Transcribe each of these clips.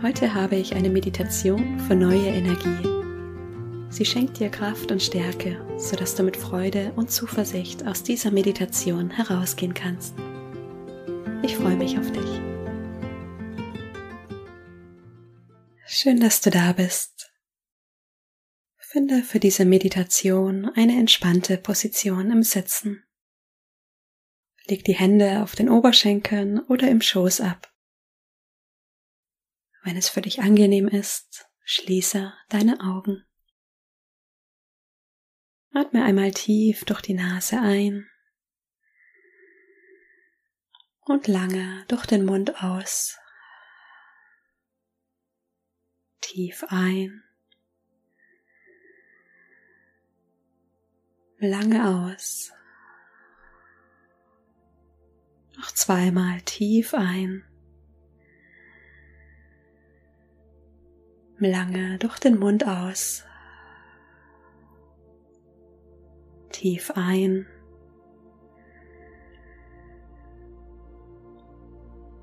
Heute habe ich eine Meditation für neue Energie. Sie schenkt dir Kraft und Stärke, sodass du mit Freude und Zuversicht aus dieser Meditation herausgehen kannst. Ich freue mich auf dich. Schön, dass du da bist. Finde für diese Meditation eine entspannte Position im Sitzen. Leg die Hände auf den Oberschenkeln oder im Schoß ab. Wenn es für dich angenehm ist, schließe deine Augen. Atme einmal tief durch die Nase ein und lange durch den Mund aus. Tief ein, lange aus. Noch zweimal tief ein. Lange durch den Mund aus. Tief ein.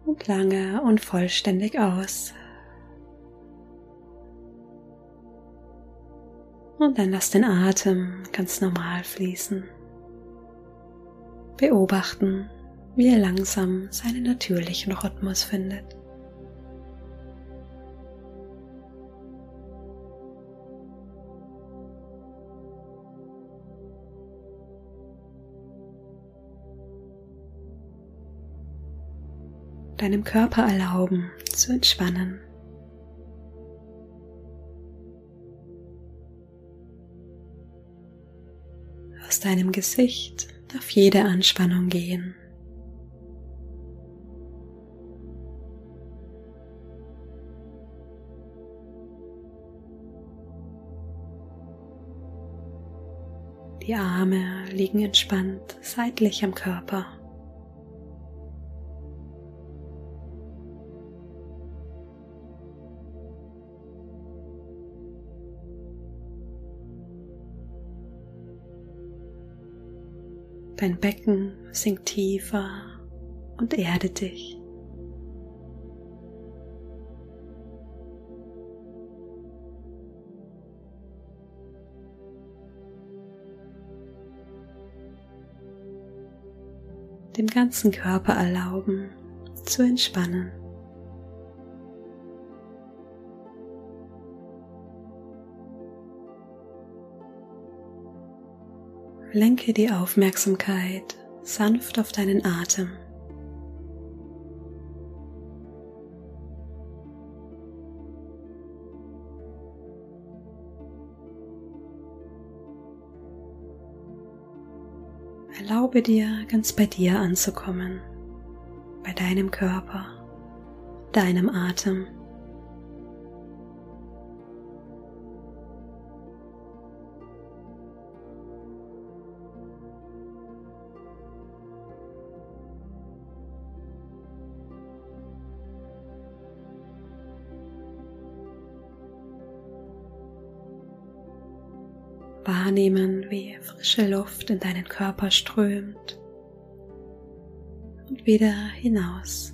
Und lange und vollständig aus. Und dann lass den Atem ganz normal fließen. Beobachten, wie er langsam seinen natürlichen Rhythmus findet. Deinem Körper erlauben zu entspannen. Aus deinem Gesicht darf jede Anspannung gehen. Die Arme liegen entspannt seitlich am Körper. Dein Becken sinkt tiefer und erde dich. Dem ganzen Körper erlauben zu entspannen. Lenke die Aufmerksamkeit sanft auf deinen Atem. Erlaube dir, ganz bei dir anzukommen, bei deinem Körper, deinem Atem. Wahrnehmen, wie frische Luft in deinen Körper strömt und wieder hinaus.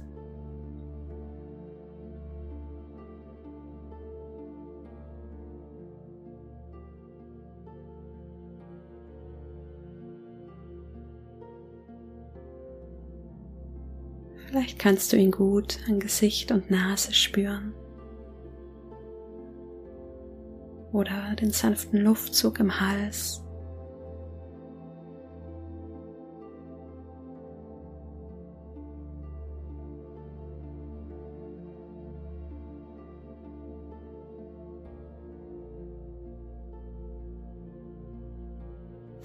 Vielleicht kannst du ihn gut an Gesicht und Nase spüren. Oder den sanften Luftzug im Hals.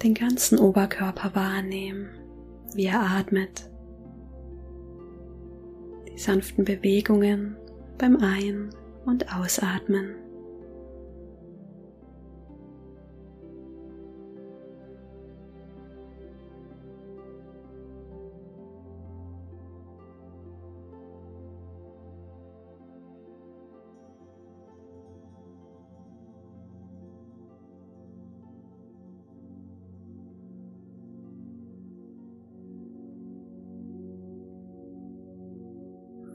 Den ganzen Oberkörper wahrnehmen, wie er atmet. Die sanften Bewegungen beim Ein- und Ausatmen.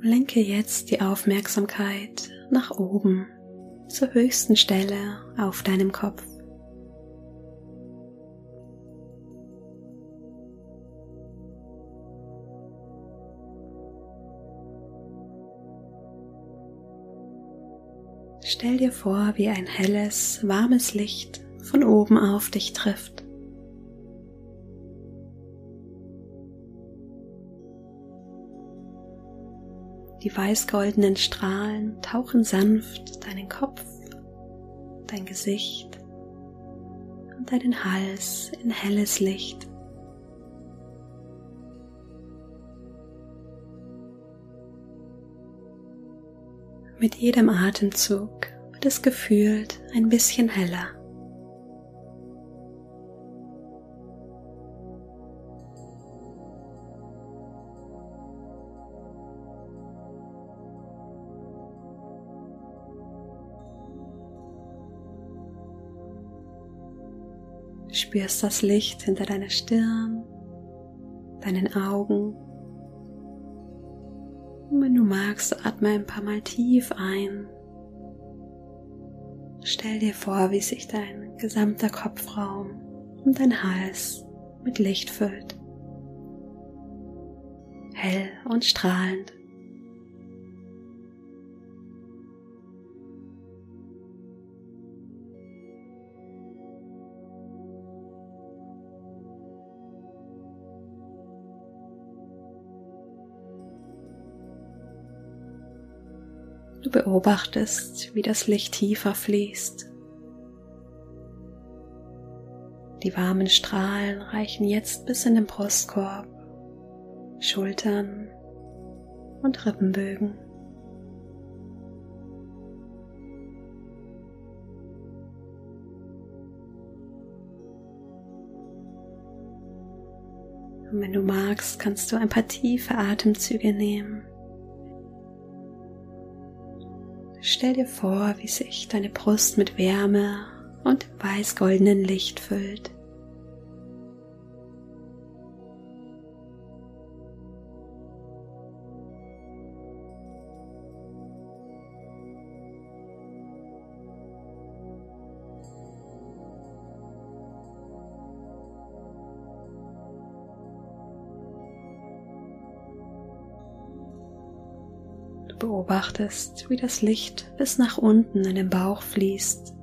Lenke jetzt die Aufmerksamkeit nach oben zur höchsten Stelle auf deinem Kopf. Stell dir vor, wie ein helles, warmes Licht von oben auf dich trifft. Die weißgoldenen Strahlen tauchen sanft deinen Kopf, dein Gesicht und deinen Hals in helles Licht. Mit jedem Atemzug wird es gefühlt ein bisschen heller. Spürst das Licht hinter deiner Stirn, deinen Augen. Und wenn du magst, atme ein paar Mal tief ein. Stell dir vor, wie sich dein gesamter Kopfraum und dein Hals mit Licht füllt. Hell und strahlend. Du beobachtest, wie das Licht tiefer fließt. Die warmen Strahlen reichen jetzt bis in den Brustkorb, Schultern und Rippenbögen. Und wenn du magst, kannst du ein paar tiefe Atemzüge nehmen. Stell dir vor, wie sich deine Brust mit Wärme und weiß-goldenen Licht füllt. Beobachtest, wie das Licht bis nach unten in den Bauch fließt,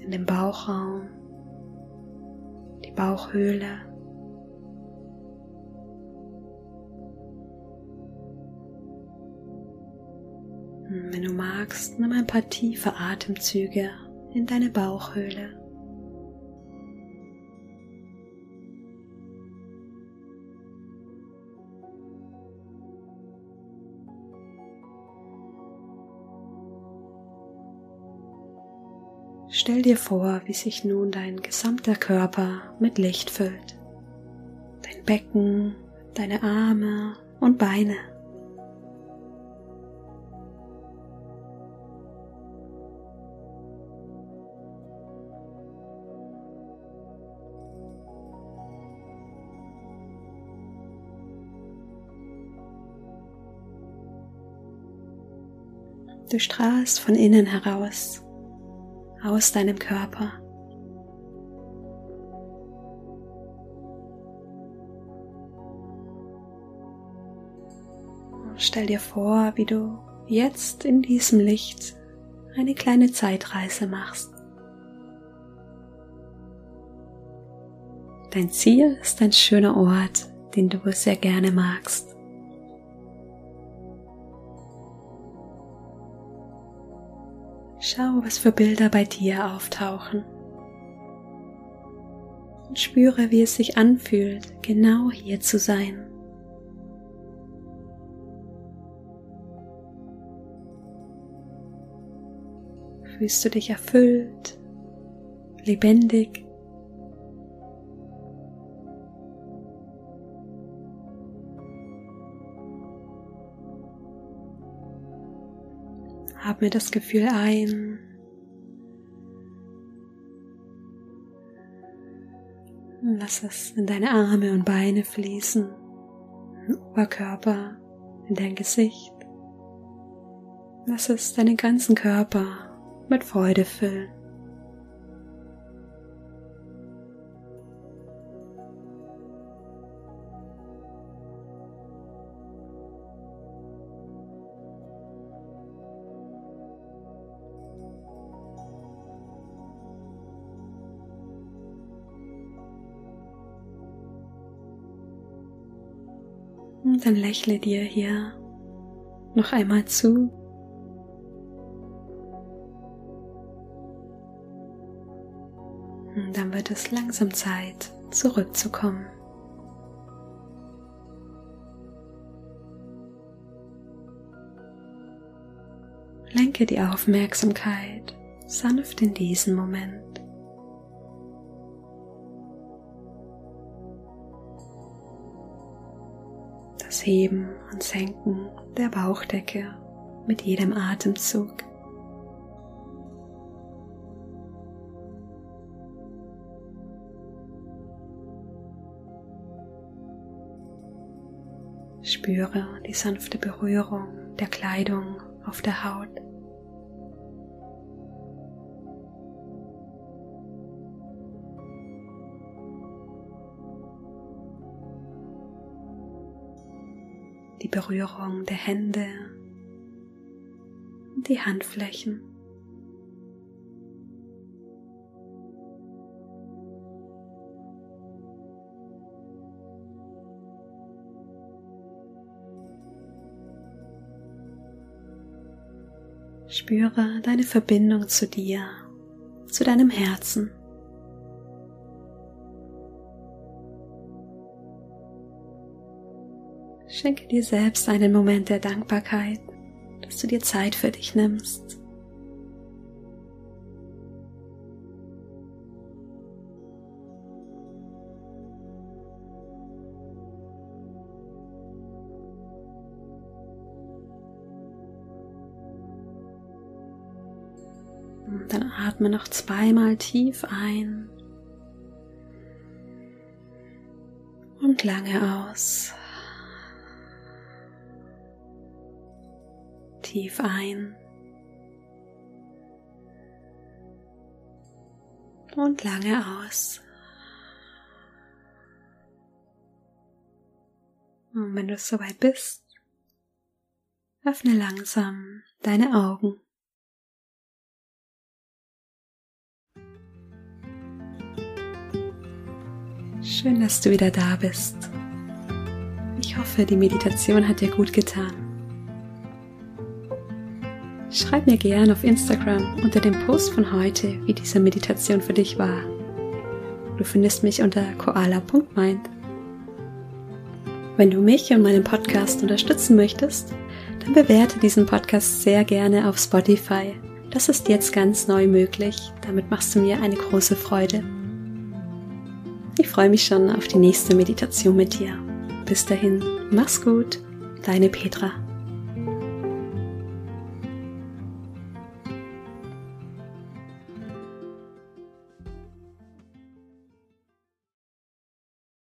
in den Bauchraum, die Bauchhöhle. Wenn du magst, nimm ein paar tiefe Atemzüge in deine Bauchhöhle. Stell dir vor, wie sich nun dein gesamter Körper mit Licht füllt. Dein Becken, deine Arme und Beine. Du strahlst von innen heraus aus deinem Körper. Stell dir vor, wie du jetzt in diesem Licht eine kleine Zeitreise machst. Dein Ziel ist ein schöner Ort, den du sehr gerne magst. Schau, was für Bilder bei dir auftauchen. Und spüre, wie es sich anfühlt, genau hier zu sein. Fühlst du dich erfüllt, lebendig? Hab mir das Gefühl ein. Lass es in deine Arme und Beine fließen, in Oberkörper, in dein Gesicht. Lass es deinen ganzen Körper mit Freude füllen. Und dann lächle dir hier noch einmal zu. Und dann wird es langsam Zeit, zurückzukommen. Lenke die Aufmerksamkeit sanft in diesen Moment. Heben und Senken der Bauchdecke mit jedem Atemzug. Spüre die sanfte Berührung der Kleidung auf der Haut. Die Berührung der Hände die Handflächen. Spüre deine Verbindung zu dir, zu deinem Herzen. Schenke dir selbst einen Moment der Dankbarkeit, dass du dir Zeit für dich nimmst. Und dann atme noch zweimal tief ein und lange aus. Tief ein und lange aus. Und wenn du soweit bist, öffne langsam deine Augen. Schön, dass du wieder da bist. Ich hoffe, die Meditation hat dir gut getan. Schreib mir gerne auf Instagram unter dem Post von heute, wie diese Meditation für dich war. Du findest mich unter koala.mind. Wenn du mich und meinen Podcast unterstützen möchtest, dann bewerte diesen Podcast sehr gerne auf Spotify. Das ist jetzt ganz neu möglich. Damit machst du mir eine große Freude. Ich freue mich schon auf die nächste Meditation mit dir. Bis dahin, mach's gut, deine Petra.